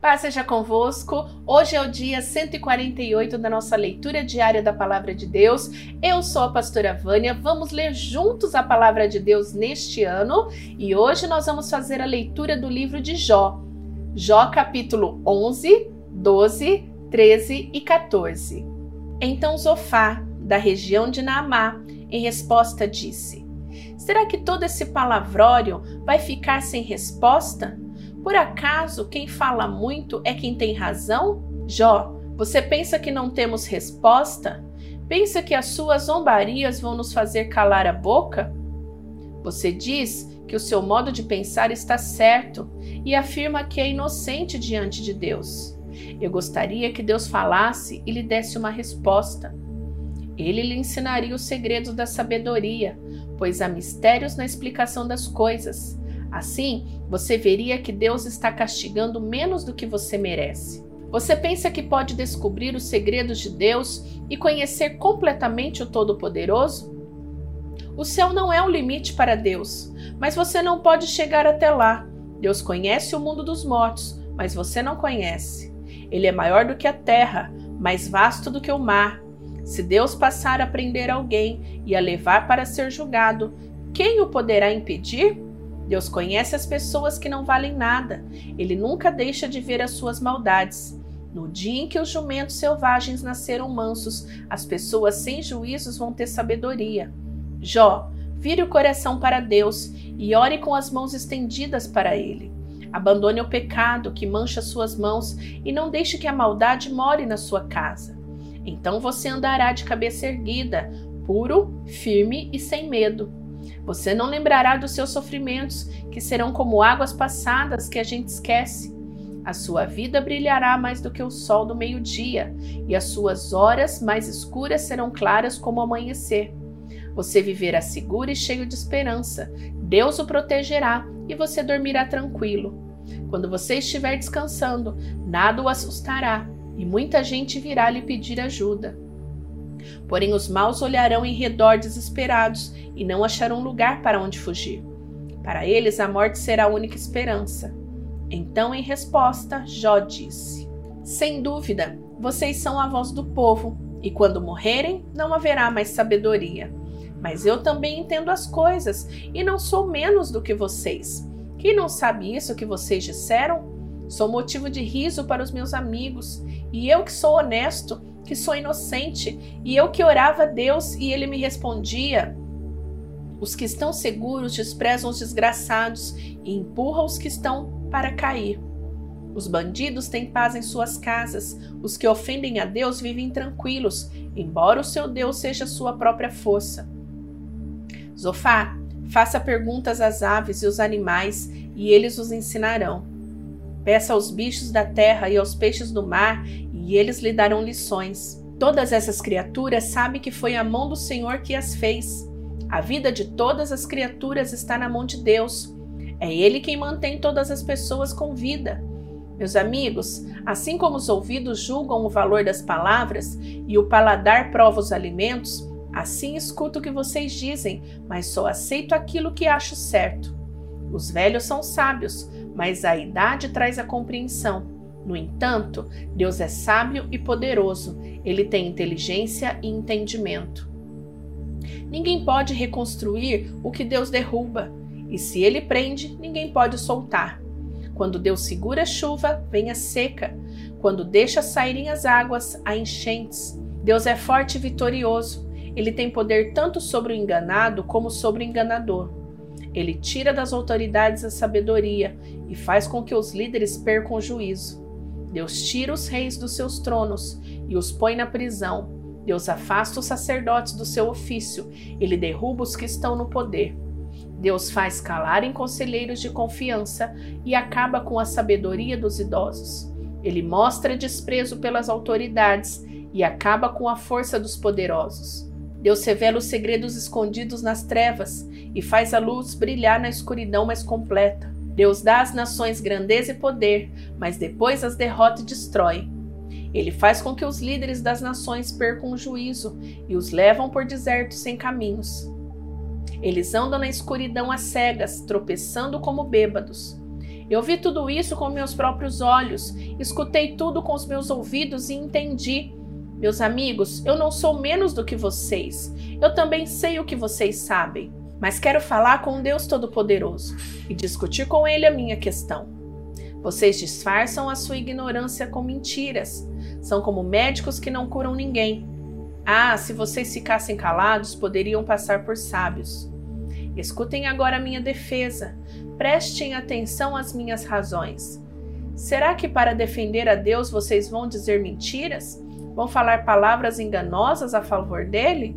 Paz seja convosco. Hoje é o dia 148 da nossa leitura diária da Palavra de Deus. Eu sou a pastora Vânia. Vamos ler juntos a Palavra de Deus neste ano e hoje nós vamos fazer a leitura do livro de Jó. Jó capítulo 11, 12, 13 e 14. Então Zofá, da região de Naamá, em resposta disse: Será que todo esse palavrório vai ficar sem resposta? Por acaso quem fala muito é quem tem razão? Jó, você pensa que não temos resposta? Pensa que as suas zombarias vão nos fazer calar a boca? Você diz que o seu modo de pensar está certo e afirma que é inocente diante de Deus. Eu gostaria que Deus falasse e lhe desse uma resposta. Ele lhe ensinaria os segredos da sabedoria, pois há mistérios na explicação das coisas. Assim, você veria que Deus está castigando menos do que você merece. Você pensa que pode descobrir os segredos de Deus e conhecer completamente o Todo-Poderoso? O céu não é o limite para Deus, mas você não pode chegar até lá. Deus conhece o mundo dos mortos, mas você não conhece. Ele é maior do que a terra, mais vasto do que o mar. Se Deus passar a prender alguém e a levar para ser julgado, quem o poderá impedir? Deus conhece as pessoas que não valem nada. Ele nunca deixa de ver as suas maldades. No dia em que os jumentos selvagens nasceram mansos, as pessoas sem juízos vão ter sabedoria. Jó, vire o coração para Deus e ore com as mãos estendidas para Ele. Abandone o pecado que mancha suas mãos e não deixe que a maldade more na sua casa. Então você andará de cabeça erguida, puro, firme e sem medo. Você não lembrará dos seus sofrimentos, que serão como águas passadas que a gente esquece. A sua vida brilhará mais do que o sol do meio-dia, e as suas horas mais escuras serão claras como o amanhecer. Você viverá seguro e cheio de esperança. Deus o protegerá e você dormirá tranquilo. Quando você estiver descansando, nada o assustará e muita gente virá lhe pedir ajuda. Porém, os maus olharão em redor desesperados e não acharão lugar para onde fugir. Para eles, a morte será a única esperança. Então, em resposta, Jó disse: Sem dúvida, vocês são a voz do povo, e quando morrerem, não haverá mais sabedoria. Mas eu também entendo as coisas e não sou menos do que vocês. Quem não sabe isso que vocês disseram? Sou motivo de riso para os meus amigos, e eu que sou honesto, que sou inocente, e eu que orava a Deus e ele me respondia. Os que estão seguros desprezam os desgraçados e empurram os que estão para cair. Os bandidos têm paz em suas casas, os que ofendem a Deus vivem tranquilos, embora o seu Deus seja sua própria força. Zofá, faça perguntas às aves e aos animais, e eles os ensinarão. Peça aos bichos da terra e aos peixes do mar, e eles lhe darão lições. Todas essas criaturas sabem que foi a mão do Senhor que as fez. A vida de todas as criaturas está na mão de Deus. É Ele quem mantém todas as pessoas com vida. Meus amigos, assim como os ouvidos julgam o valor das palavras e o paladar prova os alimentos, assim escuto o que vocês dizem, mas só aceito aquilo que acho certo. Os velhos são sábios, mas a idade traz a compreensão. No entanto, Deus é sábio e poderoso, ele tem inteligência e entendimento. Ninguém pode reconstruir o que Deus derruba, e se ele prende, ninguém pode soltar. Quando Deus segura a chuva, vem a seca. Quando deixa saírem as águas, há enchentes. Deus é forte e vitorioso. Ele tem poder tanto sobre o enganado como sobre o enganador. Ele tira das autoridades a sabedoria e faz com que os líderes percam o juízo. Deus tira os reis dos seus tronos e os põe na prisão. Deus afasta os sacerdotes do seu ofício, ele derruba os que estão no poder. Deus faz calar em conselheiros de confiança e acaba com a sabedoria dos idosos. Ele mostra desprezo pelas autoridades e acaba com a força dos poderosos. Deus revela os segredos escondidos nas trevas e faz a luz brilhar na escuridão mais completa. Deus dá às nações grandeza e poder, mas depois as derrota e destrói. Ele faz com que os líderes das nações percam o juízo e os levam por desertos sem caminhos. Eles andam na escuridão às cegas, tropeçando como bêbados. Eu vi tudo isso com meus próprios olhos, escutei tudo com os meus ouvidos e entendi. Meus amigos, eu não sou menos do que vocês. Eu também sei o que vocês sabem, mas quero falar com Deus Todo-Poderoso e discutir com Ele a minha questão. Vocês disfarçam a sua ignorância com mentiras. São como médicos que não curam ninguém. Ah, se vocês ficassem calados, poderiam passar por sábios. Escutem agora a minha defesa. Prestem atenção às minhas razões. Será que para defender a Deus vocês vão dizer mentiras? Vão falar palavras enganosas a favor dele?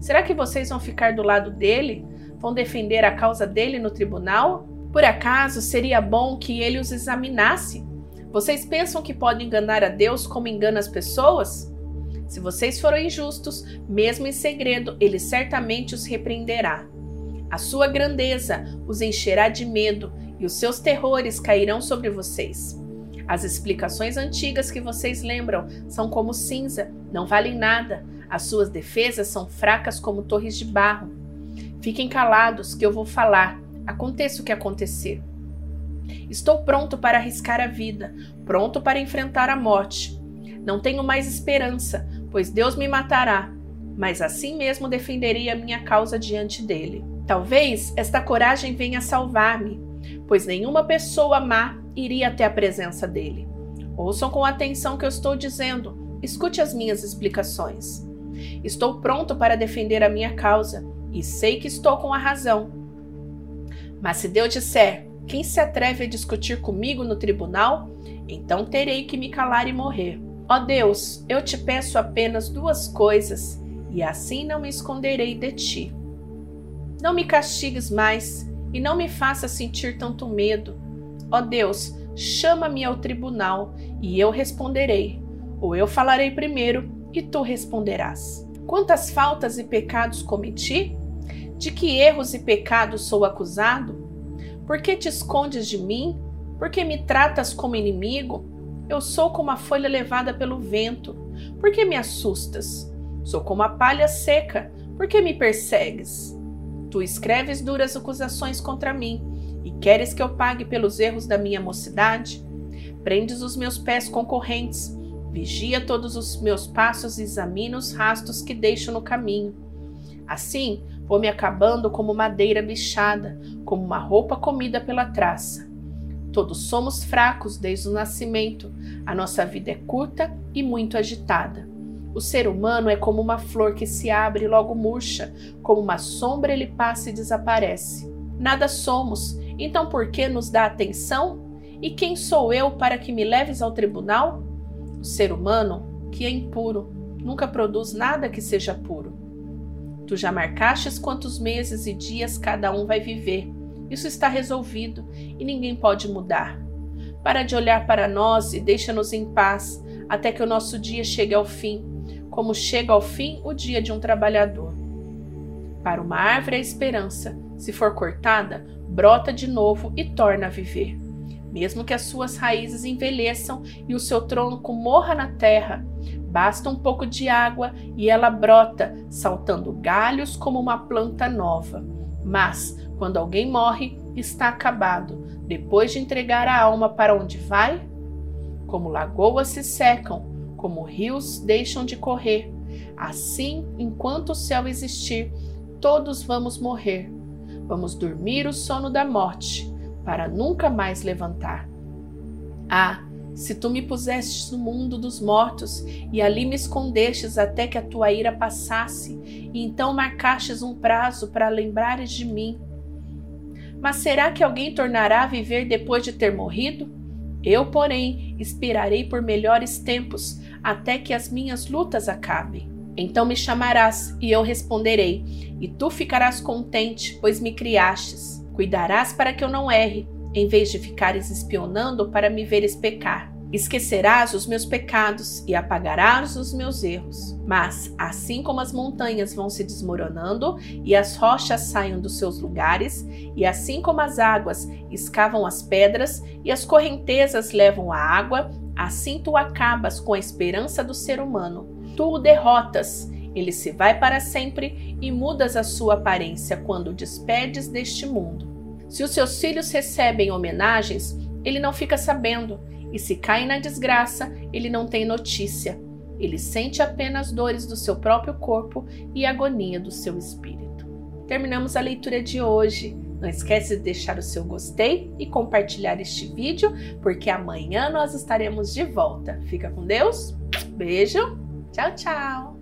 Será que vocês vão ficar do lado dele? Vão defender a causa dele no tribunal? Por acaso seria bom que ele os examinasse? Vocês pensam que podem enganar a Deus como engana as pessoas? Se vocês forem injustos, mesmo em segredo, ele certamente os repreenderá. A sua grandeza os encherá de medo e os seus terrores cairão sobre vocês. As explicações antigas que vocês lembram são como cinza, não valem nada. As suas defesas são fracas como torres de barro. Fiquem calados, que eu vou falar, aconteça o que acontecer. Estou pronto para arriscar a vida, pronto para enfrentar a morte. Não tenho mais esperança, pois Deus me matará, mas assim mesmo defenderei a minha causa diante dele. Talvez esta coragem venha salvar-me, pois nenhuma pessoa má iria até a presença dele. Ouçam com atenção o que eu estou dizendo, escute as minhas explicações. Estou pronto para defender a minha causa e sei que estou com a razão. Mas se Deus disser: Quem se atreve a discutir comigo no tribunal? Então terei que me calar e morrer. Ó Deus, eu te peço apenas duas coisas, e assim não me esconderei de ti. Não me castigues mais e não me faça sentir tanto medo. Ó Deus, chama-me ao tribunal e eu responderei, ou eu falarei primeiro e tu responderás. Quantas faltas e pecados cometi? De que erros e pecados sou acusado? Por que te escondes de mim? Por que me tratas como inimigo? Eu sou como a folha levada pelo vento. Por que me assustas? Sou como a palha seca. Por que me persegues? Tu escreves duras acusações contra mim e queres que eu pague pelos erros da minha mocidade? Prendes os meus pés com correntes, vigia todos os meus passos e examina os rastros que deixo no caminho. Assim, vou me acabando como madeira bichada, como uma roupa comida pela traça. Todos somos fracos desde o nascimento, a nossa vida é curta e muito agitada. O ser humano é como uma flor que se abre e logo murcha, como uma sombra ele passa e desaparece. Nada somos, então por que nos dá atenção? E quem sou eu para que me leves ao tribunal? O ser humano, que é impuro, nunca produz nada que seja puro. Tu já marcastes quantos meses e dias cada um vai viver. Isso está resolvido e ninguém pode mudar. Para de olhar para nós e deixa-nos em paz até que o nosso dia chegue ao fim como chega ao fim o dia de um trabalhador. Para uma árvore a esperança, se for cortada, brota de novo e torna a viver. Mesmo que as suas raízes envelheçam e o seu tronco morra na terra, basta um pouco de água e ela brota, saltando galhos como uma planta nova. Mas, quando alguém morre, está acabado, depois de entregar a alma para onde vai? Como lagoas se secam, como rios deixam de correr. Assim, enquanto o céu existir, todos vamos morrer. Vamos dormir o sono da morte, para nunca mais levantar. Ah, se tu me pusestes no mundo dos mortos e ali me escondestes até que a tua ira passasse, e então marcastes um prazo para lembrares de mim. Mas será que alguém tornará a viver depois de ter morrido? Eu, porém, esperarei por melhores tempos, até que as minhas lutas acabem. Então me chamarás e eu responderei, e tu ficarás contente, pois me criastes. Cuidarás para que eu não erre, em vez de ficares espionando para me veres pecar. Esquecerás os meus pecados e apagarás os meus erros. Mas, assim como as montanhas vão se desmoronando e as rochas saem dos seus lugares, e assim como as águas escavam as pedras e as correntezas levam a água, assim tu acabas com a esperança do ser humano. Tu o derrotas, ele se vai para sempre e mudas a sua aparência quando o despedes deste mundo. Se os seus filhos recebem homenagens, ele não fica sabendo, e se cai na desgraça, ele não tem notícia. Ele sente apenas dores do seu próprio corpo e agonia do seu espírito. Terminamos a leitura de hoje. Não esquece de deixar o seu gostei e compartilhar este vídeo, porque amanhã nós estaremos de volta. Fica com Deus. Beijo. Tchau, tchau.